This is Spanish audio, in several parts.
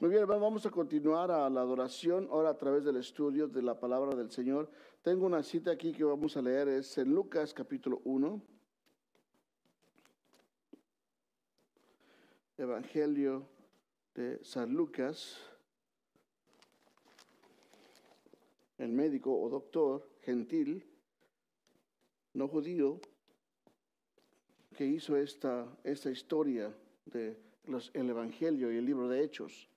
Muy bien, vamos a continuar a la adoración ahora a través del estudio de la palabra del Señor. Tengo una cita aquí que vamos a leer, es en Lucas capítulo 1. Evangelio de San Lucas. El médico o doctor gentil, no judío, que hizo esta, esta historia del el Evangelio y el libro de Hechos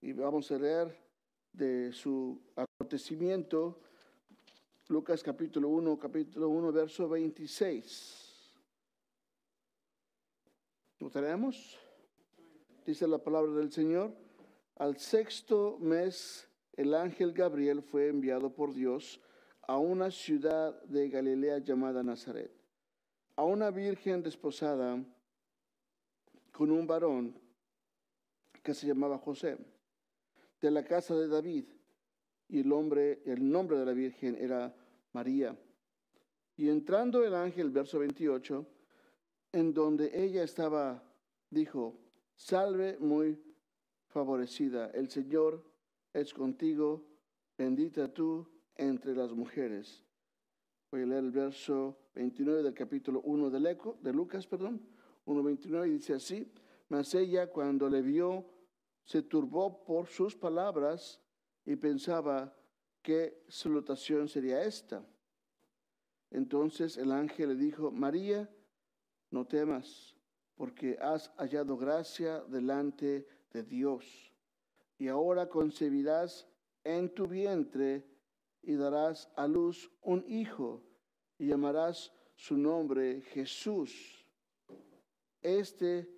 y vamos a leer de su acontecimiento, Lucas capítulo 1, capítulo 1, verso 26. ¿Lo tenemos? Dice la palabra del Señor. Al sexto mes, el ángel Gabriel fue enviado por Dios a una ciudad de Galilea llamada Nazaret, a una virgen desposada con un varón que se llamaba José de la casa de David. Y el, hombre, el nombre de la Virgen era María. Y entrando el ángel, verso 28, en donde ella estaba, dijo, salve muy favorecida, el Señor es contigo, bendita tú entre las mujeres. Voy a leer el verso 29 del capítulo 1 de, Eco, de Lucas, perdón, 1.29, y dice así, mas ella cuando le vio, se turbó por sus palabras y pensaba qué salutación sería esta. Entonces el ángel le dijo, María, no temas, porque has hallado gracia delante de Dios. Y ahora concebirás en tu vientre y darás a luz un hijo y llamarás su nombre Jesús. Este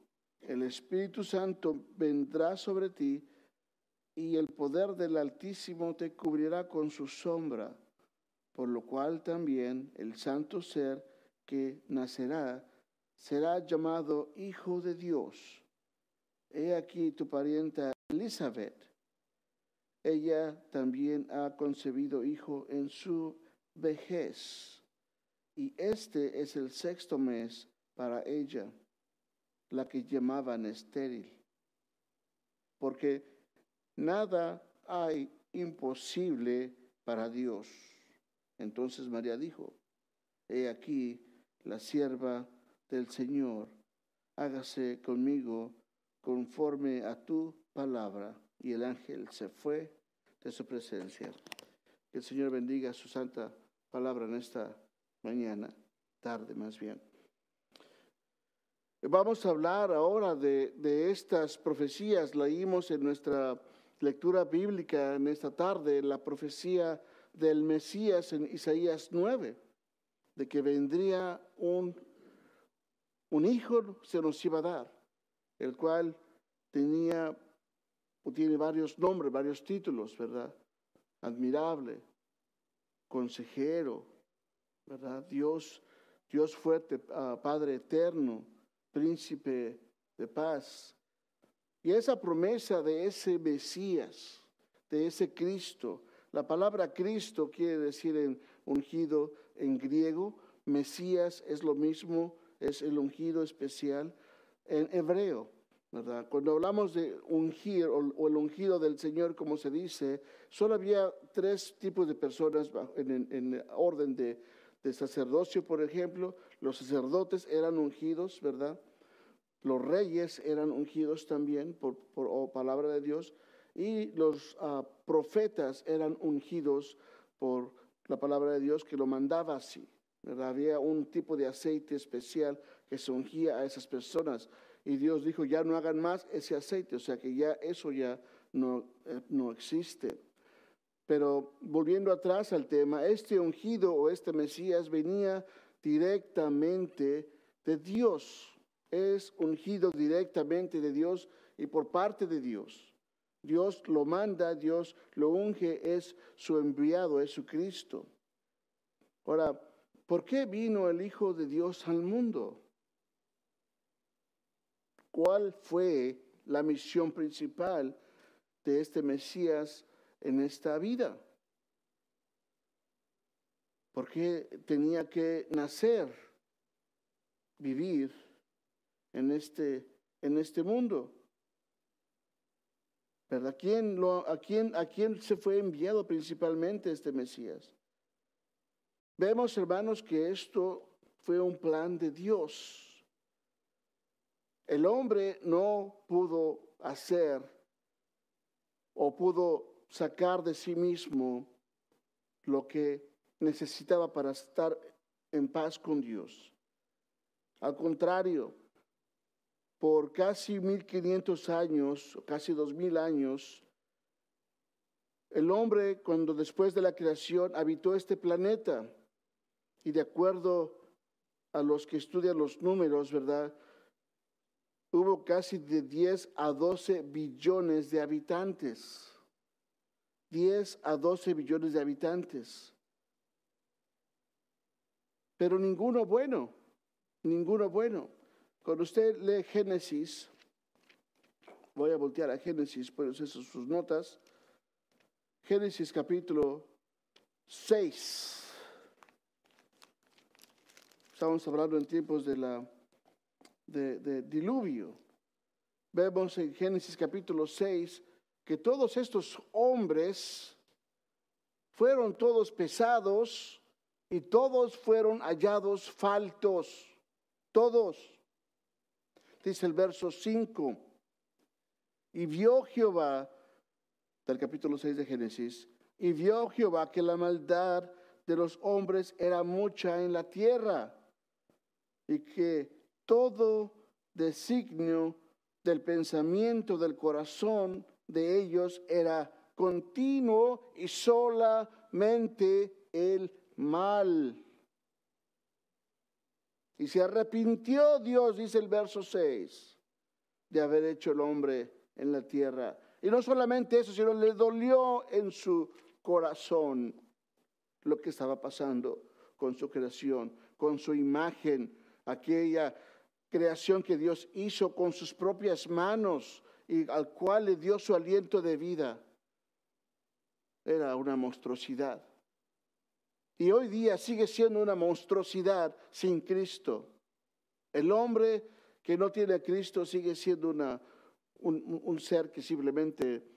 el Espíritu Santo vendrá sobre ti y el poder del Altísimo te cubrirá con su sombra, por lo cual también el santo ser que nacerá será llamado Hijo de Dios. He aquí tu parienta Elizabeth. Ella también ha concebido hijo en su vejez, y este es el sexto mes para ella la que llamaban estéril, porque nada hay imposible para Dios. Entonces María dijo, he aquí la sierva del Señor, hágase conmigo conforme a tu palabra. Y el ángel se fue de su presencia. Que el Señor bendiga su santa palabra en esta mañana, tarde más bien. Vamos a hablar ahora de, estas profecías. Leímos en nuestra lectura bíblica en esta tarde la profecía del Mesías en Isaías 9, de que vendría un, un hijo, se nos iba a dar, el cual tenía tiene varios nombres, varios títulos, ¿verdad? Admirable, consejero, ¿verdad? Dios, Dios fuerte, ah, Padre eterno, príncipe de paz. Y esa promesa de ese Mesías, de ese Cristo, la palabra Cristo quiere decir ungido en griego, Mesías es lo mismo, es el ungido especial en hebreo. ¿verdad? Cuando hablamos de ungir o, el ungido del Señor, como se dice, solo había tres tipos de personas en orden de, de sacerdocio, por ejemplo, los sacerdotes eran ungidos, ¿verdad? Los reyes eran ungidos también por, palabra de Dios y los ah, profetas eran ungidos por la palabra de Dios que lo mandaba así. ¿verdad? Había un tipo de aceite especial que se ungía a esas personas y Dios dijo, ya no hagan más ese aceite, o sea que ya eso ya no, eh, no existe. Pero volviendo atrás al tema, este ungido o este Mesías venía directamente de Dios. Es ungido directamente de Dios y por parte de Dios. Dios lo manda, Dios lo unge, es su enviado, es su Cristo. Ahora, ¿por qué vino el Hijo de Dios al mundo? ¿Cuál fue la misión principal de este Mesías en esta vida? ¿Por qué tenía que nacer, vivir en este, en este mundo? ¿Verdad? ¿Quién a, quién, ¿A quién se fue enviado principalmente este Mesías? Vemos, hermanos, que esto fue un plan de Dios. El hombre no pudo hacer o pudo sacar de sí mismo lo que necesitaba para estar en paz con Dios. Al contrario, por casi 1500 años, casi 2000 años, el hombre cuando después de la creación habitó este planeta y de acuerdo a los que estudian los números, ¿verdad? Hubo casi de 10 a 12 billones de habitantes. 10 a 12 billones de habitantes. Pero ninguno bueno, ninguno bueno. Cuando usted lee Génesis, voy a voltear a Génesis, por eso sus notas. Génesis capítulo 6. Estamos hablando en tiempos de, la, de, diluvio. Vemos en Génesis capítulo 6 que todos estos hombres fueron todos pesados y todos fueron hallados faltos. Todos dice el verso 5. Y vio Jehová, del capítulo 6 de Génesis, y vio Jehová que la maldad de los hombres era mucha en la tierra, y que todo designio del pensamiento del corazón de ellos era continuo y solamente el mal. Y se arrepintió Dios, dice el verso 6, de haber hecho el hombre en la tierra. Y no solamente eso, sino le dolió en su corazón lo que estaba pasando con su creación, con su imagen, aquella creación que Dios hizo con sus propias manos y al cual le dio su aliento de vida. Era una monstruosidad. Y hoy día sigue siendo una monstruosidad sin Cristo. El hombre que no tiene a Cristo sigue siendo una, un, un ser que simplemente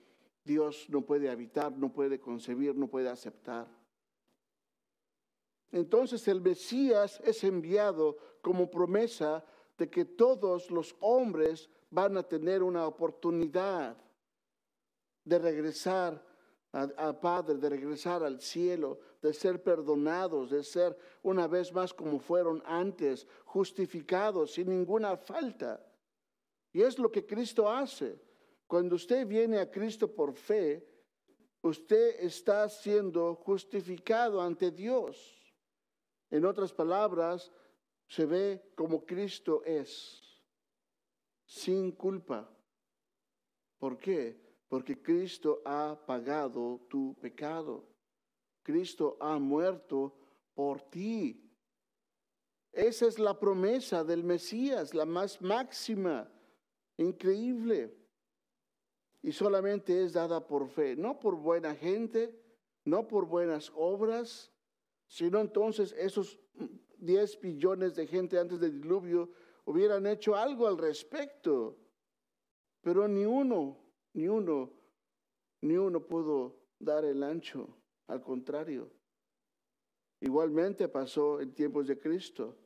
Dios no puede habitar, no puede concebir, no puede aceptar. Entonces el Mesías es enviado como promesa de que todos los hombres van a tener una oportunidad de regresar a, Padre, de regresar al cielo, de ser perdonados, de ser una vez más como fueron antes, justificados sin ninguna falta. Y es lo que Cristo hace. Cuando usted viene a Cristo por fe, usted está siendo justificado ante Dios. En otras palabras, se ve como Cristo es, sin culpa. ¿Por qué? porque Cristo ha pagado tu pecado. Cristo ha muerto por ti. Esa es la promesa del Mesías, la más máxima, increíble. Y solamente es dada por fe, no por buena gente, no por buenas obras, sino entonces esos 10 billones de gente antes del diluvio hubieran hecho algo al respecto. Pero ni uno ni uno, ni uno pudo dar el ancho, al contrario. Igualmente pasó en tiempos de Cristo.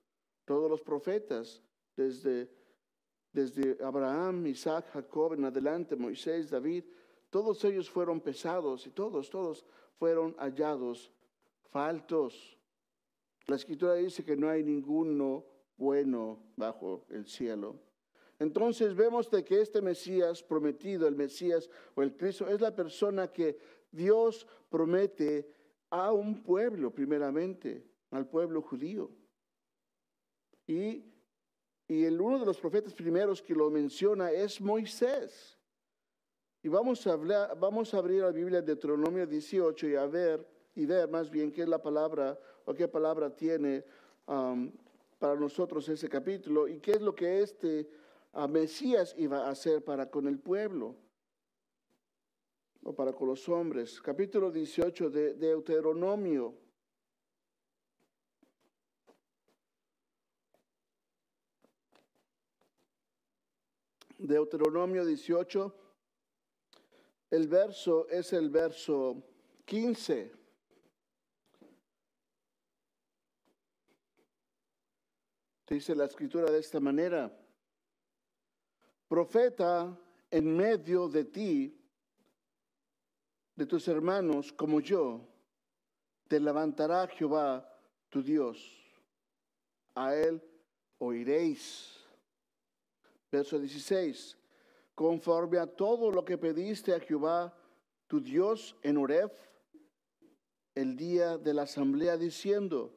Todos los profetas, desde, desde Abraham, Isaac, Jacob en adelante, Moisés, David, todos ellos fueron pesados y todos, todos fueron hallados faltos. La escritura dice que no hay ninguno bueno bajo el cielo. Entonces vemos de que este Mesías prometido, el Mesías o el Cristo, es la persona que Dios promete a un pueblo primeramente, al pueblo judío. Y, y el, uno de los profetas primeros que lo menciona es Moisés. Y vamos a, hablar, vamos a abrir la Biblia de Deuteronomio 18 y a ver, y ver más bien qué es la palabra o qué palabra tiene um, para nosotros ese capítulo y qué es lo que este uh, Mesías iba a hacer para con el pueblo o para con los hombres. Capítulo 18 de Deuteronomio. Deuteronomio 18, el verso es el verso 15. Dice la escritura de esta manera, profeta en medio de ti, de tus hermanos como yo, te levantará Jehová tu Dios. A él oiréis Verso 16. Conforme a todo lo que pediste a Jehová, tu Dios, en Oref, el día de la asamblea, diciendo,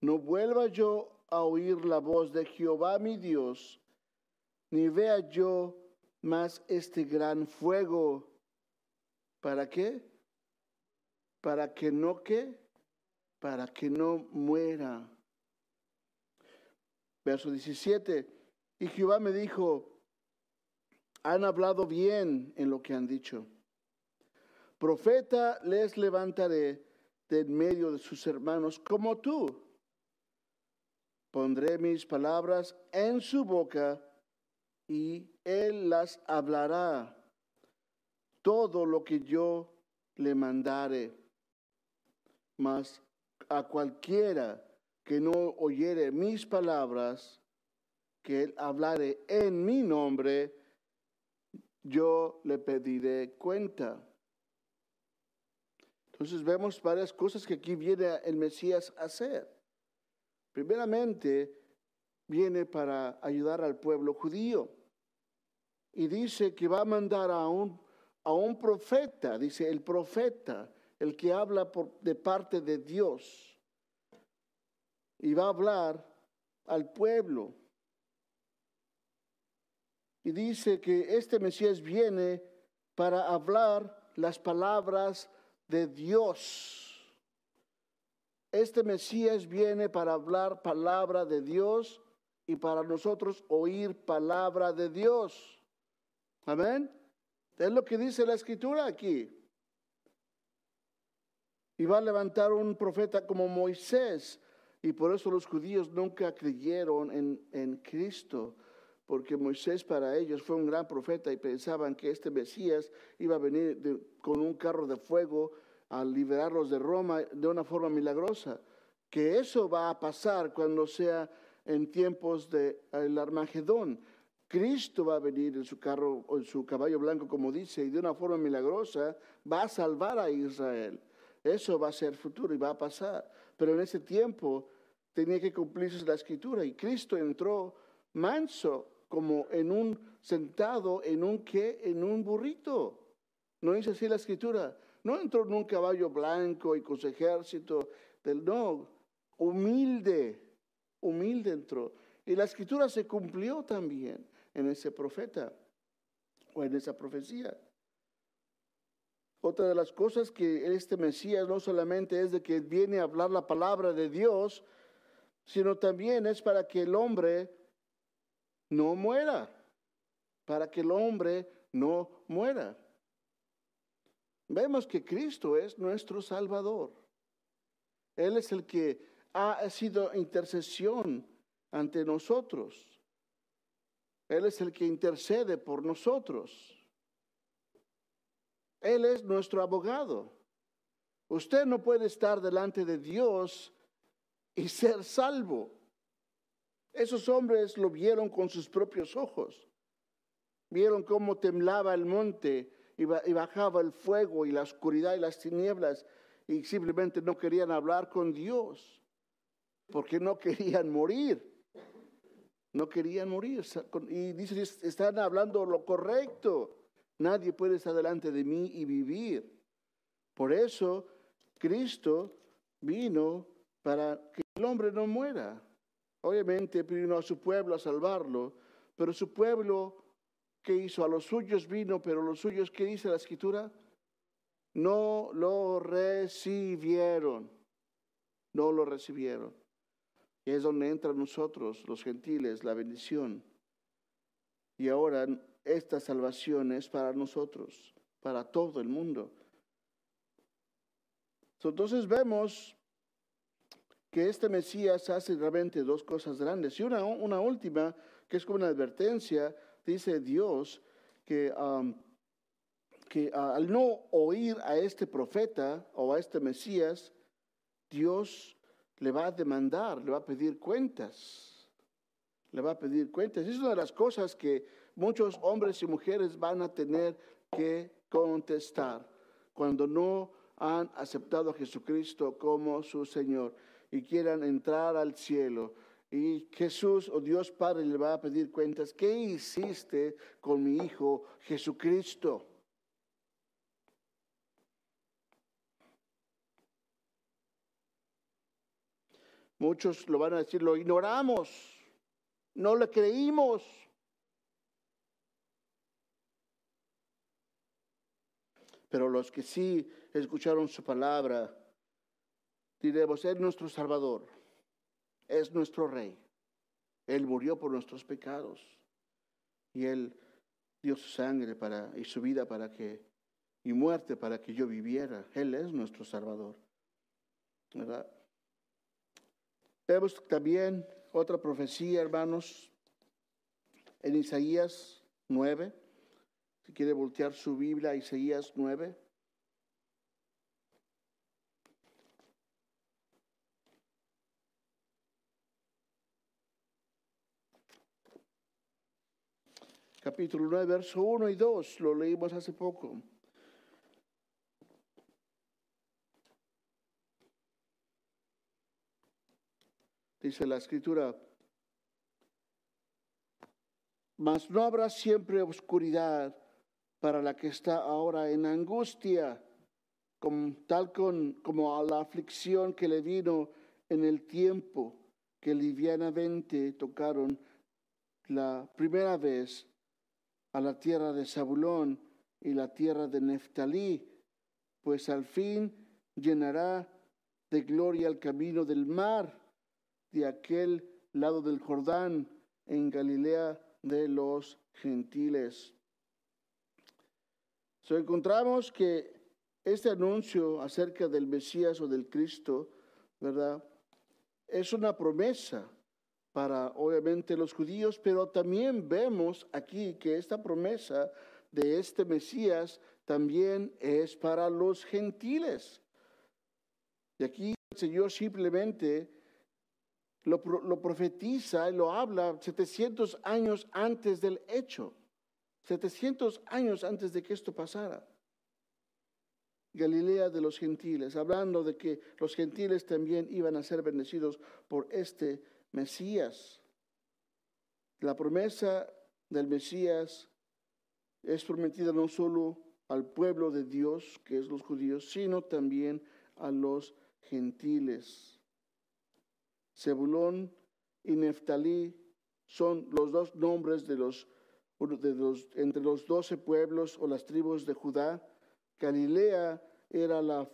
no vuelva yo a oír la voz de Jehová mi Dios, ni vea yo más este gran fuego. ¿Para qué? Para que no qué? Para que no muera. Verso 17. Y Jehová me dijo, han hablado bien en lo que han dicho. Profeta les levantaré de en medio de sus hermanos como tú. Pondré mis palabras en su boca y él las hablará. Todo lo que yo le mandare. Mas a cualquiera que no oyere mis palabras, que él hablare en mi nombre, yo le pediré cuenta. Entonces vemos varias cosas que aquí viene el Mesías a hacer. Primeramente, viene para ayudar al pueblo judío. Y dice que va a mandar a un, a un profeta, dice el profeta, el que habla por, de parte de Dios. Y va a hablar al pueblo. Y dice que este Mesías viene para hablar las palabras de Dios. Este Mesías viene para hablar palabra de Dios y para nosotros oír palabra de Dios. Amén. Es lo que dice la escritura aquí. Y va a levantar un profeta como Moisés. Y por eso los judíos nunca creyeron en, en Cristo porque Moisés para ellos fue un gran profeta y pensaban que este Mesías iba a venir con un carro de fuego a liberarlos de Roma de una forma milagrosa. Que eso va a pasar cuando sea en tiempos del de, Armagedón. Cristo va a venir en su carro en su caballo blanco, como dice, y de una forma milagrosa va a salvar a Israel. Eso va a ser futuro y va a pasar. Pero en ese tiempo tenía que cumplirse la escritura y Cristo entró manso como en un sentado en un qué, en un burrito. No dice así la escritura. No entró en un caballo blanco y con su ejército del no, humilde, humilde entró. Y la escritura se cumplió también en ese profeta o en esa profecía. Otra de las cosas que este Mesías no solamente es de que viene a hablar la palabra de Dios, sino también es para que el hombre no muera, para que el hombre no muera. Vemos que Cristo es nuestro Salvador. Él es el que ha sido intercesión ante nosotros. Él es el que intercede por nosotros. Él es nuestro abogado. Usted no puede estar delante de Dios y ser salvo esos hombres lo vieron con sus propios ojos. Vieron cómo temblaba el monte y bajaba el fuego y la oscuridad y las tinieblas y simplemente no querían hablar con Dios porque no querían morir. No querían morir. Y dicen, están hablando lo correcto. Nadie puede estar delante de mí y vivir. Por eso Cristo vino para que el hombre no muera. Obviamente vino a su pueblo a salvarlo, pero su pueblo ¿qué hizo? A los suyos vino, pero los suyos, ¿qué dice la escritura? No lo recibieron. No lo recibieron. Y es donde entran nosotros, los gentiles, la bendición. Y ahora esta salvación es para nosotros, para todo el mundo. Entonces vemos que este Mesías hace realmente dos cosas grandes. Y una, una última, que es como una advertencia, dice Dios que, que al no oír a este profeta o a este Mesías, Dios le va a demandar, le va a pedir cuentas. Le va a pedir cuentas. Es una de las cosas que muchos hombres y mujeres van a tener que contestar cuando no han aceptado a Jesucristo como su Señor y quieran entrar al cielo. Y Jesús o Dios Padre le va a pedir cuentas, ¿qué hiciste con mi Hijo Jesucristo? Muchos lo van a decir, lo ignoramos, no le creímos. Pero los que sí escucharon su palabra, diremos, es nuestro Salvador, es nuestro Rey. Él murió por nuestros pecados y Él dio su sangre para, y su vida para que, y muerte para que yo viviera. Él es nuestro Salvador. ¿Verdad? Vemos también otra profecía, hermanos, en Isaías 9. Si quiere voltear su Biblia, Isaías 9. Capítulo 9, verso 1 y 2, lo leímos hace poco. Dice la escritura, mas no habrá siempre oscuridad para la que está ahora en angustia, tal con, como a la aflicción que le vino en el tiempo que livianamente tocaron la primera vez a la tierra de Zabulón y la tierra de Neftalí, pues al fin llenará de gloria el camino del mar de aquel lado del Jordán en Galilea de los gentiles. So, encontramos que este anuncio acerca del Mesías o del Cristo, ¿verdad? Es una promesa para obviamente los judíos, pero también vemos aquí que esta promesa de este Mesías también es para los gentiles. Y aquí el Señor simplemente lo, lo profetiza y lo habla 700 años antes del hecho, 700 años antes de que esto pasara. Galilea de los gentiles, hablando de que los gentiles también iban a ser bendecidos por este Mesías. La promesa del Mesías es prometida no solo al pueblo de Dios, que es los judíos, sino también a los gentiles. Zebulón y Neftalí son los dos nombres de los, entre los doce pueblos o las tribus de Judá. Galilea era la,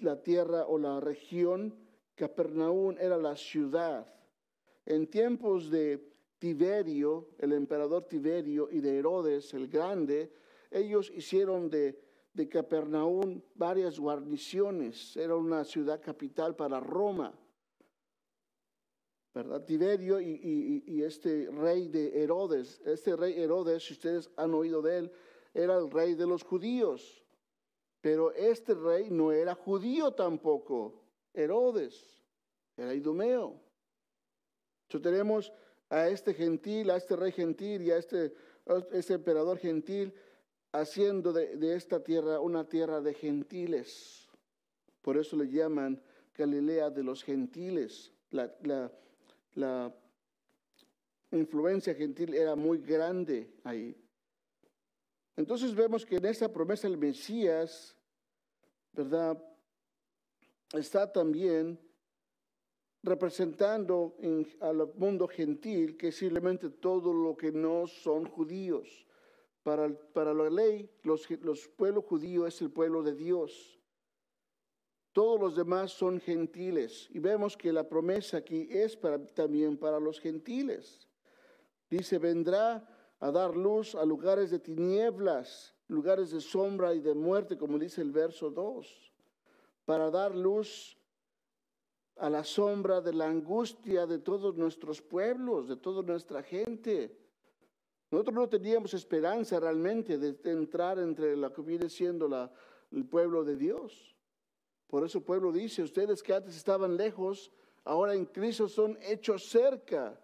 la tierra o la región, Capernaum era la ciudad. En tiempos de Tiberio, el emperador Tiberio, y de Herodes el Grande, ellos hicieron de, de Capernaum varias guarniciones. Era una ciudad capital para Roma. ¿verdad? Tiberio y, y, este rey de Herodes, este rey Herodes, si ustedes han oído de él, era el rey de los judíos. Pero este rey no era judío tampoco, Herodes, era idumeo tenemos a este gentil, a este rey gentil y a este, este emperador gentil haciendo de, esta tierra una tierra de gentiles. Por eso le llaman Galilea de los gentiles. La, influencia gentil era muy grande ahí. Entonces vemos que en esta promesa el Mesías, ¿verdad? Está también representando al mundo gentil, que es simplemente todo lo que no son judíos. Para, para la ley, los, los pueblos judíos es el pueblo de Dios. Todos los demás son gentiles. Y vemos que la promesa aquí es también para los gentiles. Dice, vendrá a dar luz a lugares de tinieblas, lugares de sombra y de muerte, como dice el verso 2, para dar luz a la sombra de la angustia de todos nuestros pueblos, de toda nuestra gente. Nosotros no teníamos esperanza realmente de, entrar entre lo que viene siendo la, el pueblo de Dios. Por eso el pueblo dice, ustedes que antes estaban lejos, ahora en Cristo son hechos cerca.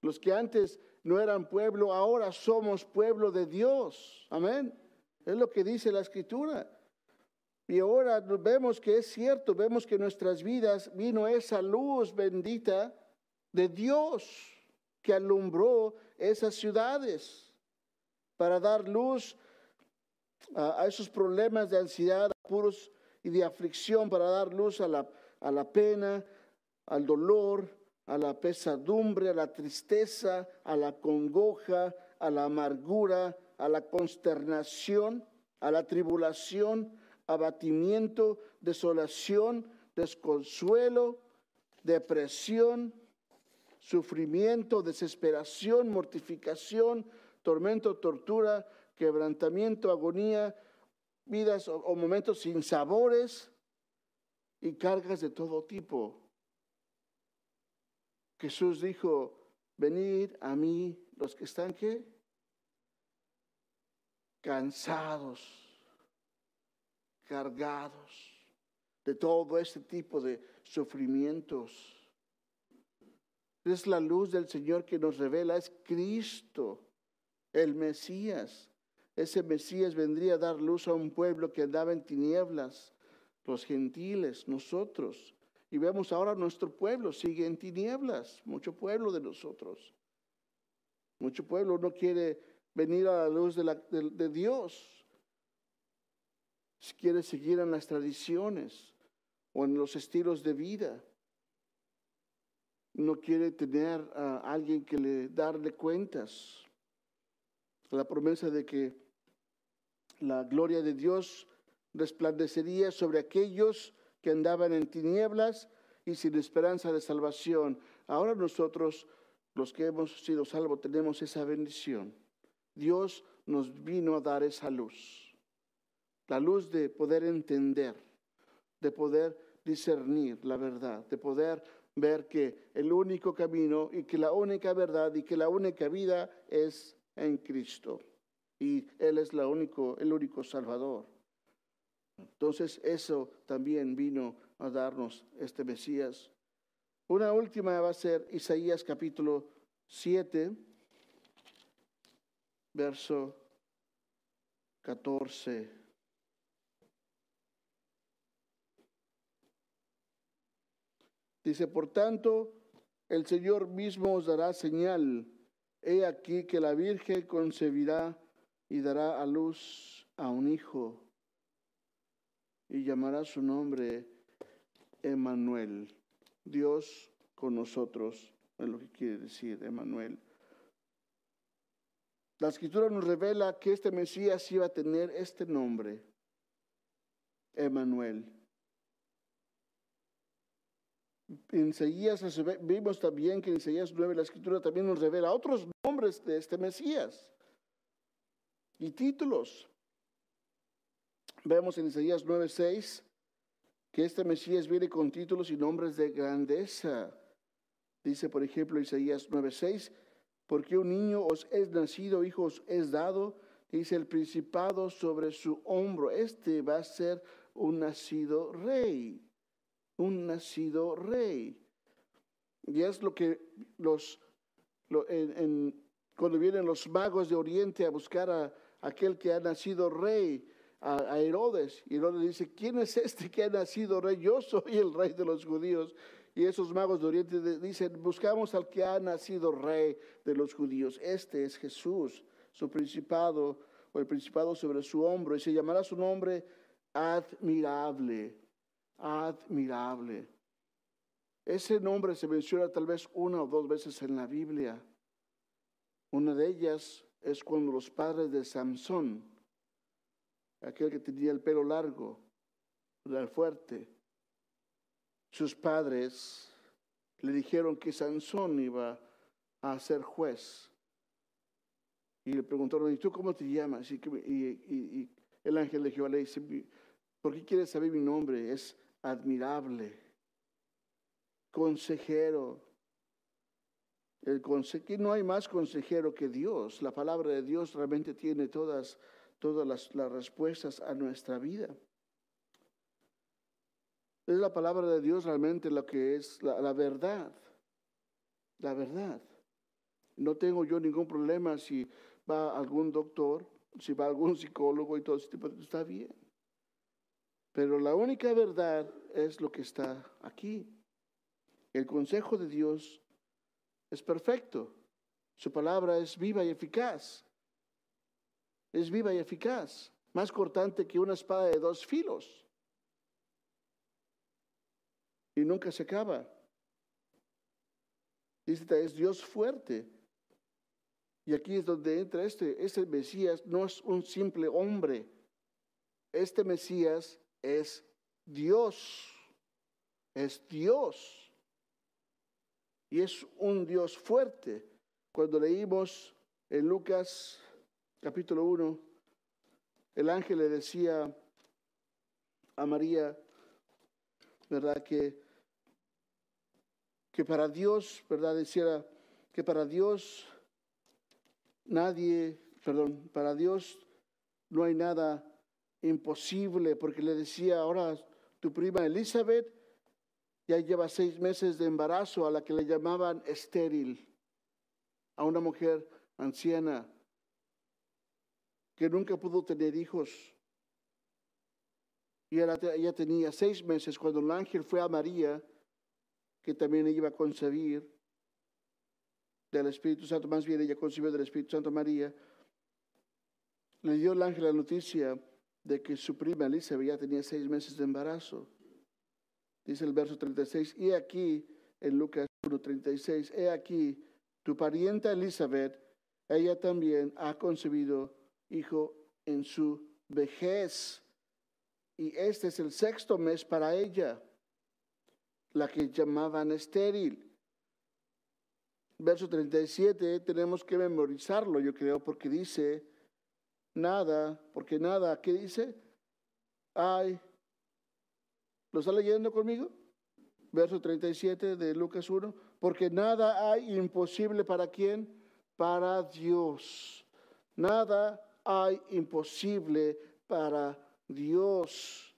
Los que antes no eran pueblo, ahora somos pueblo de Dios. Amén. Es lo que dice la escritura. Y ahora vemos que es cierto, vemos que en nuestras vidas vino esa luz bendita de Dios que alumbró esas ciudades para dar luz a, esos problemas de ansiedad, apuros y de aflicción, para dar luz a la, a la pena, al dolor, a la pesadumbre, a la tristeza, a la congoja, a la amargura, a la consternación, a la tribulación, abatimiento, desolación, desconsuelo, depresión, sufrimiento, desesperación, mortificación, tormento, tortura, quebrantamiento, agonía, vidas o, momentos sin sabores y cargas de todo tipo. Jesús dijo, venid a mí los que están qué? Cansados cargados de todo este tipo de sufrimientos. Es la luz del Señor que nos revela, es Cristo, el Mesías. Ese Mesías vendría a dar luz a un pueblo que andaba en tinieblas, los gentiles, nosotros. Y vemos ahora nuestro pueblo sigue en tinieblas, mucho pueblo de nosotros. Mucho pueblo no quiere venir a la luz de, de Dios quiere seguir en las tradiciones o en los estilos de vida. No quiere tener a alguien que le darle cuentas. La promesa de que la gloria de Dios resplandecería sobre aquellos que andaban en tinieblas y sin esperanza de salvación. Ahora nosotros, los que hemos sido salvos, tenemos esa bendición. Dios nos vino a dar esa luz la luz de poder entender, de poder discernir la verdad, de poder ver que el único camino y que la única verdad y que la única vida es en Cristo. Y Él es la único, el único Salvador. Entonces eso también vino a darnos este Mesías. Una última va a ser Isaías capítulo 7, verso 14. Dice, por tanto, el Señor mismo os dará señal. He aquí que la Virgen concebirá y dará a luz a un hijo y llamará su nombre Emmanuel. Dios con nosotros, es lo que quiere decir Emmanuel. La escritura nos revela que este Mesías iba a tener este nombre, Emmanuel. En Isaías vimos también que en Isaías 9 la escritura también nos revela otros nombres de este Mesías y títulos. Vemos en Isaías 9:6 que este Mesías viene con títulos y nombres de grandeza. Dice, por ejemplo, Isaías 9:6, porque un niño os es nacido, hijos es dado, dice el principado sobre su hombro. Este va a ser un nacido rey un nacido rey. Y es lo que los, cuando vienen los magos de Oriente a buscar a, aquel que ha nacido rey, a, Herodes, y Herodes dice, ¿quién es este que ha nacido rey? Yo soy el rey de los judíos. Y esos magos de Oriente dicen, buscamos al que ha nacido rey de los judíos. Este es Jesús, su principado o el principado sobre su hombro, y se llamará su nombre admirable admirable. Ese nombre se menciona tal vez una o dos veces en la Biblia. Una de ellas es cuando los padres de Samson, aquel que tenía el pelo largo, el fuerte, sus padres le dijeron que Sansón iba a ser juez. Y le preguntaron, ¿y tú cómo te llamas? Y, el ángel de Jehová le dice, ¿por qué quieres saber mi nombre? Es admirable, consejero. El conse no hay más consejero que Dios. La palabra de Dios realmente tiene todas, todas las, respuestas a nuestra vida. Es la palabra de Dios realmente lo que es la, verdad. La verdad. No tengo yo ningún problema si va algún doctor, si va algún psicólogo y todo ese tipo. Está bien. Pero la única verdad es lo que está aquí. El consejo de Dios es perfecto. Su palabra es viva y eficaz. Es viva y eficaz. Más cortante que una espada de dos filos y nunca se acaba. Dice, es Dios fuerte. Y aquí es donde entra este, este Mesías no es un simple hombre. Este Mesías es Dios. Es Dios. Y es un Dios fuerte. Cuando leímos en Lucas capítulo 1, el ángel le decía a María, ¿verdad? Que que para Dios, ¿verdad? Decía que para Dios nadie, perdón, para Dios no hay nada imposible, porque le decía ahora tu prima Elizabeth ya lleva seis meses de embarazo a la que le llamaban estéril, a una mujer anciana que nunca pudo tener hijos. Y ella tenía seis meses cuando el ángel fue a María que también iba a concebir del Espíritu Santo, más bien ella concibió del Espíritu Santo María, le dio el ángel la noticia de que su prima Elizabeth ya tenía seis meses de embarazo. Dice el verso 36, y aquí, en Lucas 1.36, he aquí, tu parienta Elizabeth, ella también ha concebido hijo en su vejez. Y este es el sexto mes para ella la que llamaban estéril. Verso 37, tenemos que memorizarlo, yo creo, porque dice, nada, porque nada, ¿qué dice? Ay, ¿lo está leyendo conmigo? Verso 37 de Lucas 1, porque nada hay imposible para quién? Para Dios. Nada hay imposible para Dios.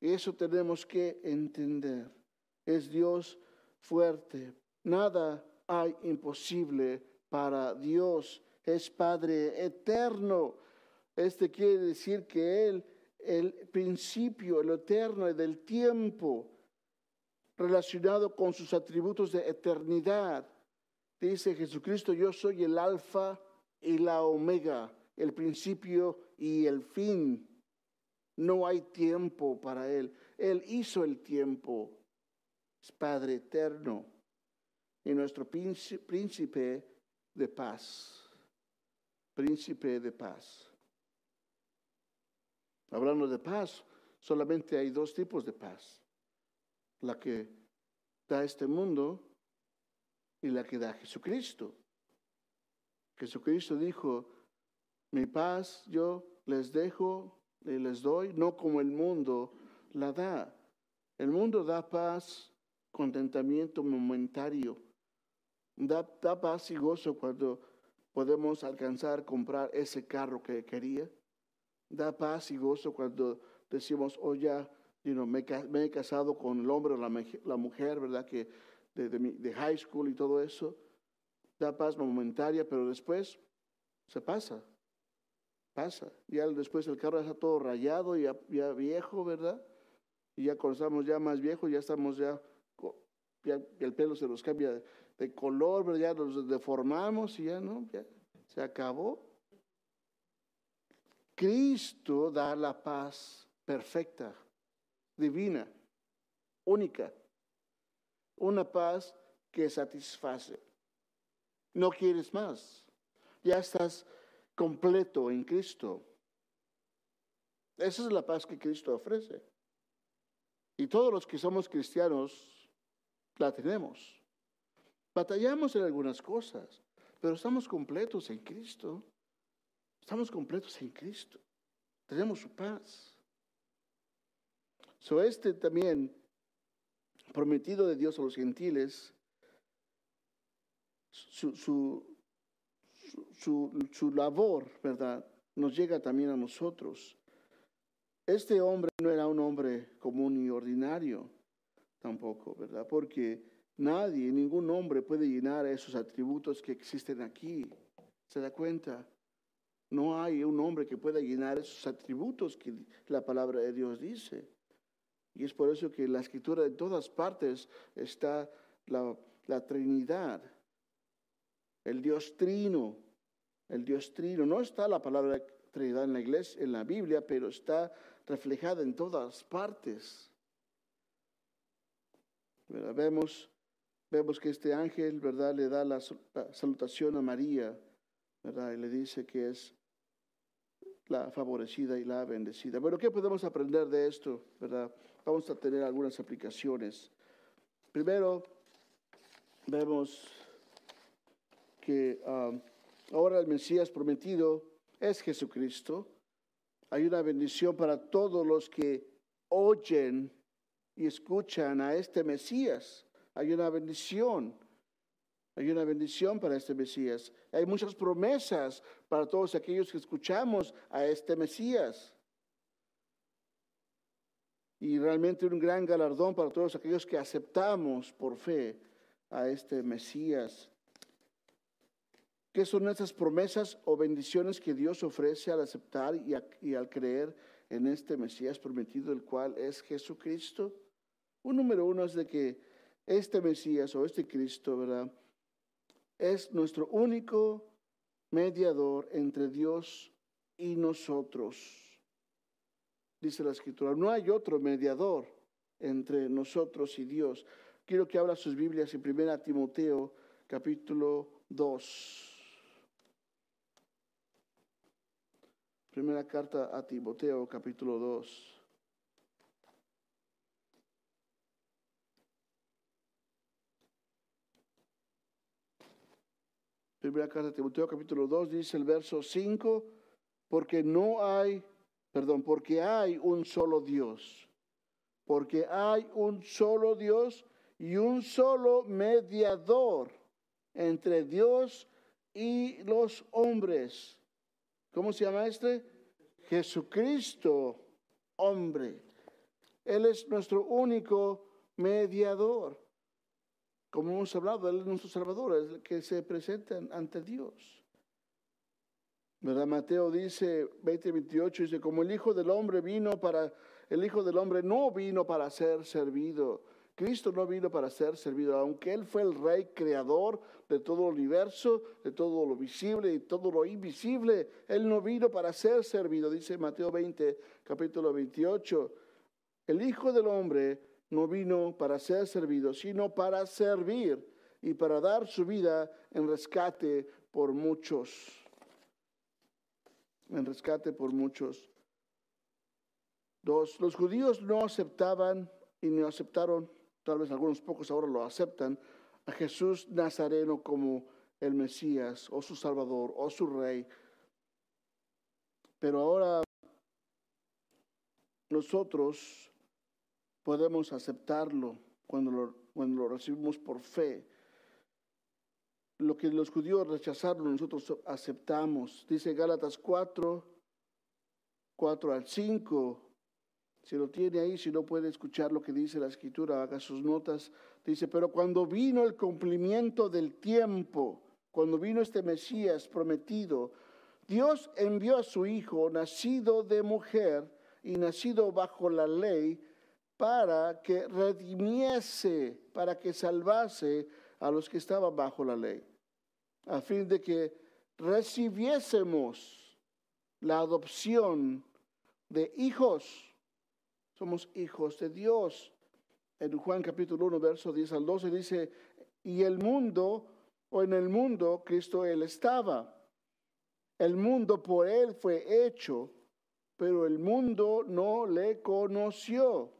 Eso tenemos que entender. Es Dios fuerte. Nada hay imposible para Dios. Es Padre eterno. Este quiere decir que Él, el principio, el eterno del tiempo, relacionado con sus atributos de eternidad. Dice Jesucristo, yo soy el alfa y la omega, el principio y el fin. No hay tiempo para Él. Él hizo el tiempo. Es Padre eterno y nuestro príncipe de paz. Príncipe de paz. Hablando de paz, solamente hay dos tipos de paz. La que da este mundo y la que da Jesucristo. Jesucristo dijo, mi paz yo les dejo y les doy, no como el mundo la da. El mundo da paz, contentamiento momentario. Da, da paz y gozo cuando podemos alcanzar, comprar ese carro que quería. Da paz y gozo cuando decimos, oh ya, me, he casado con el hombre o la, mujer, ¿verdad? Que de, de high school y todo eso. Da paz momentaria, pero después se pasa pasa. Ya después el carro está todo rayado, ya, ya viejo, ¿verdad? Y ya cuando estamos ya más viejos, ya estamos ya, ya el pelo se nos cambia de, color, ¿verdad? Ya nos deformamos y ya no, ya se acabó. Cristo da la paz perfecta, divina, única. Una paz que satisface. No quieres más. ya estás completo en Cristo. Esa es la paz que Cristo ofrece. Y todos los que somos cristianos la tenemos. Batallamos en algunas cosas, pero estamos completos en Cristo. Estamos completos en Cristo. Tenemos su paz. So este también prometido de Dios a los gentiles, su, su, su, su, labor, ¿verdad? Nos llega también a nosotros. Este hombre no era un hombre común y ordinario tampoco, ¿verdad? Porque nadie, ningún hombre puede llenar esos atributos que existen aquí. ¿Se da cuenta? No hay un hombre que pueda llenar esos atributos que la palabra de Dios dice. Y es por eso que la escritura en todas partes está la, la Trinidad, el Dios Trino, el Dios Trino. No está la palabra Trinidad en la iglesia, en la Biblia, pero está reflejada en todas partes. Vemos, vemos que este ángel, ¿verdad?, le da la, salutación a María, ¿verdad? Y le dice que es la favorecida y la bendecida. Bueno, ¿qué podemos aprender de esto? ¿Verdad? Vamos a tener algunas aplicaciones. Primero, vemos que um, ahora el Mesías prometido es Jesucristo. Hay una bendición para todos los que oyen y escuchan a este Mesías. Hay una bendición. Hay una bendición para este Mesías. Hay muchas promesas para todos aquellos que escuchamos a este Mesías. Y realmente un gran galardón para todos aquellos que aceptamos por fe a este Mesías. ¿Qué son esas promesas o bendiciones que Dios ofrece al aceptar y, al creer en este Mesías prometido, el cual es Jesucristo? Un número uno es de que este Mesías o este Cristo, ¿verdad? es nuestro único mediador entre Dios y nosotros. Dice la escritura, no hay otro mediador entre nosotros y Dios. Quiero que abra sus Biblias en 1 Timoteo capítulo 2. Primera carta a Timoteo capítulo 2. Primera carta de Timoteo capítulo 2 dice el verso 5, porque no hay, perdón, porque hay un solo Dios, porque hay un solo Dios y un solo mediador entre Dios y los hombres. ¿Cómo se llama este? Jesucristo, hombre. Él es nuestro único mediador como hemos hablado, Él es nuestro Salvador, es el que se presenta ante Dios. ¿Verdad? Mateo dice, 20, 28, dice, como el Hijo del Hombre vino para, el Hijo del Hombre no vino para ser servido. Cristo no vino para ser servido, aunque Él fue el Rey creador de todo el universo, de todo lo visible y todo lo invisible. Él no vino para ser servido, dice Mateo 20, capítulo 28. El Hijo del Hombre no vino para ser servido, sino para servir y para dar su vida en rescate por muchos. En rescate por muchos. Dos, los judíos no aceptaban y no aceptaron, tal vez algunos pocos ahora lo aceptan, a Jesús Nazareno como el Mesías o su Salvador o su Rey. Pero ahora nosotros podemos aceptarlo cuando lo, cuando lo recibimos por fe. Lo que los judíos rechazaron, nosotros aceptamos. Dice Gálatas 4, 4 al 5. Si lo tiene ahí, si no puede escuchar lo que dice la escritura, haga sus notas. Dice, pero cuando vino el cumplimiento del tiempo, cuando vino este Mesías prometido, Dios envió a su Hijo, nacido de mujer y nacido bajo la ley, para que redimiese, para que salvase a los que estaban bajo la ley, a fin de que recibiésemos la adopción de hijos. Somos hijos de Dios. En Juan capítulo 1, verso 10 al 12 dice, y el mundo, o en el mundo, Cristo Él estaba, El mundo por él fue hecho, pero el mundo no le conoció.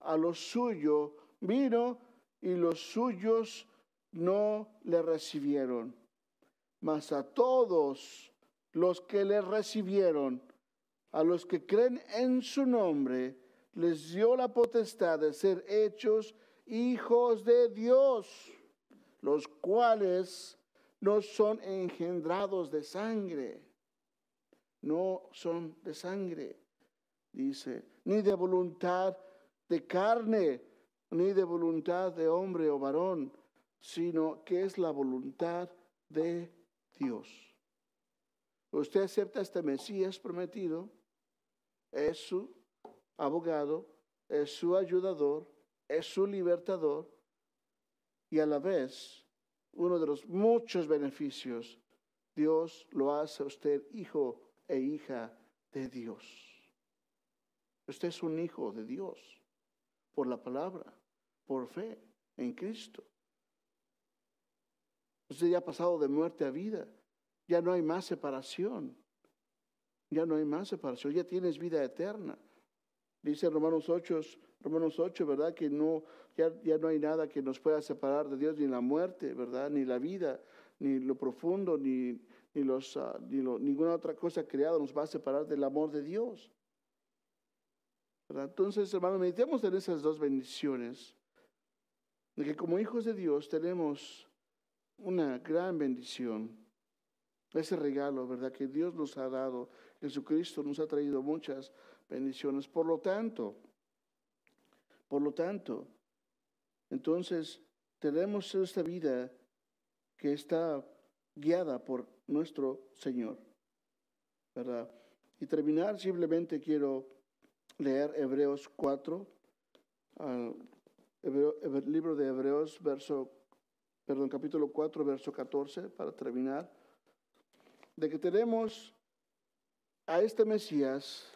A lo suyo vino y los suyos no le recibieron. Mas a todos los que le recibieron, a los que creen en su nombre, les dio la potestad de ser hechos hijos de Dios, los cuales no son engendrados de sangre, no son de sangre, dice, ni de voluntad de carne, ni de voluntad de hombre o varón, sino que es la voluntad de Dios. Usted acepta este Mesías prometido, es su abogado, es su ayudador, es su libertador y a la vez uno de los muchos beneficios, Dios lo hace a usted hijo e hija de Dios. Usted es un hijo de Dios por la palabra, por fe en Cristo. Usted ya ha pasado de muerte a vida. Ya no hay más separación. Ya no hay más separación. Ya tienes vida eterna. Dice Romanos 8, Romanos 8, ¿verdad? Que no, ya, ya no hay nada que nos pueda separar de Dios, ni la muerte, ¿verdad? Ni la vida, ni lo profundo, ni, ni, los, ah, ni ninguna otra cosa creada nos va a separar del amor de Dios. Entonces, hermanos, meditemos en esas dos bendiciones. De que como hijos de Dios tenemos una gran bendición. Ese regalo, ¿verdad? Que Dios nos ha dado. Jesucristo nos ha traído muchas bendiciones. Por lo tanto, por lo tanto, entonces tenemos esta vida que está guiada por nuestro Señor, ¿verdad? Y terminar, simplemente quiero leer Hebreos 4, el libro de Hebreos, verso, perdón, capítulo 4, verso 14, para terminar, de que tenemos a este Mesías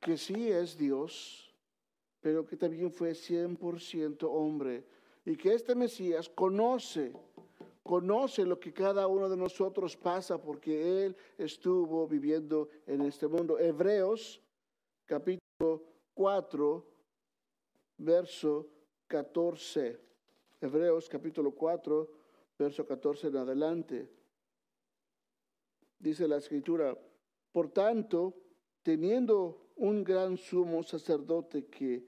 que sí es Dios, pero que también fue 100% hombre, y que este Mesías conoce, conoce lo que cada uno de nosotros pasa porque Él estuvo viviendo en este mundo. Hebreos capítulo 4, verso 14. Hebreos capítulo 4, verso 14 en adelante. Dice la escritura, por tanto, teniendo un gran sumo sacerdote que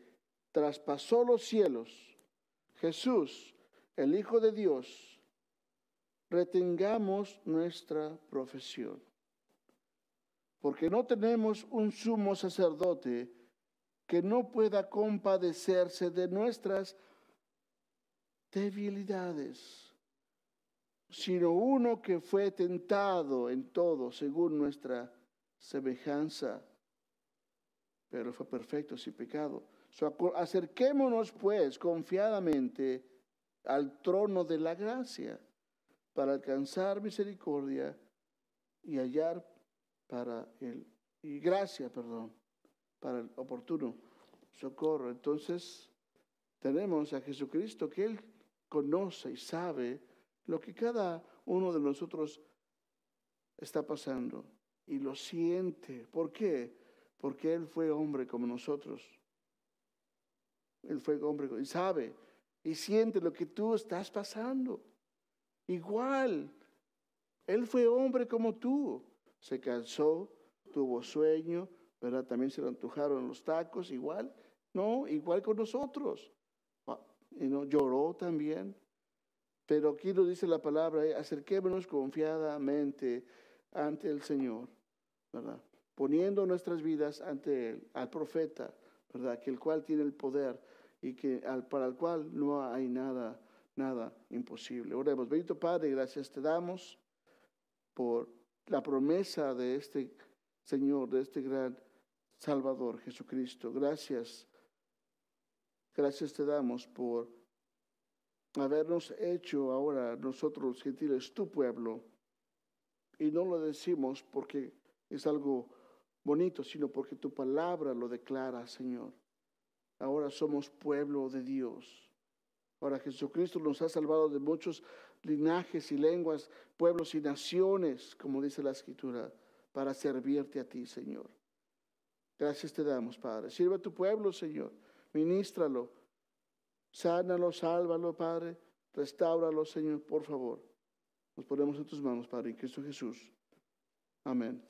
traspasó los cielos, Jesús, el Hijo de Dios, retengamos nuestra profesión. Porque no tenemos un sumo sacerdote que no pueda compadecerse de nuestras debilidades, sino uno que fue tentado en todo según nuestra semejanza pero fue perfecto sin pecado. acerquémonos pues confiadamente al trono de la gracia para alcanzar misericordia y hallar para el y gracia, perdón, para el oportuno socorro. Entonces, tenemos a Jesucristo que él conoce y sabe lo que cada uno de nosotros está pasando y lo siente. ¿Por qué? porque Él fue hombre como nosotros. Él fue hombre y sabe y siente lo que tú estás pasando. Igual, Él fue hombre como tú. Se cansó, tuvo sueño, ¿verdad? También se le antojaron los tacos, igual, ¿no? Igual con nosotros. Ah, y no, lloró también. Pero aquí nos dice la palabra, eh, acerquémonos confiadamente ante el Señor, ¿verdad? poniendo nuestras vidas ante Él, al profeta, ¿verdad? Que el cual tiene el poder y que para el cual no hay nada, nada imposible. Oremos, bendito Padre, gracias te damos por la promesa de este Señor, de este gran Salvador Jesucristo. Gracias, gracias te damos por habernos hecho ahora nosotros los gentiles tu pueblo. Y no lo decimos porque es algo bonito, sino porque tu palabra lo declara, Señor. Ahora somos pueblo de Dios. Ahora Jesucristo nos ha salvado de muchos linajes y lenguas, pueblos y naciones, como dice la Escritura, para servirte a ti, Señor. Gracias te damos, Padre. Sirve a tu pueblo, Señor. Ministralo. Sánalo, sálvalo, Padre. Restáuralo, Señor, por favor. Nos ponemos en tus manos, Padre, en Cristo Jesús. Amén.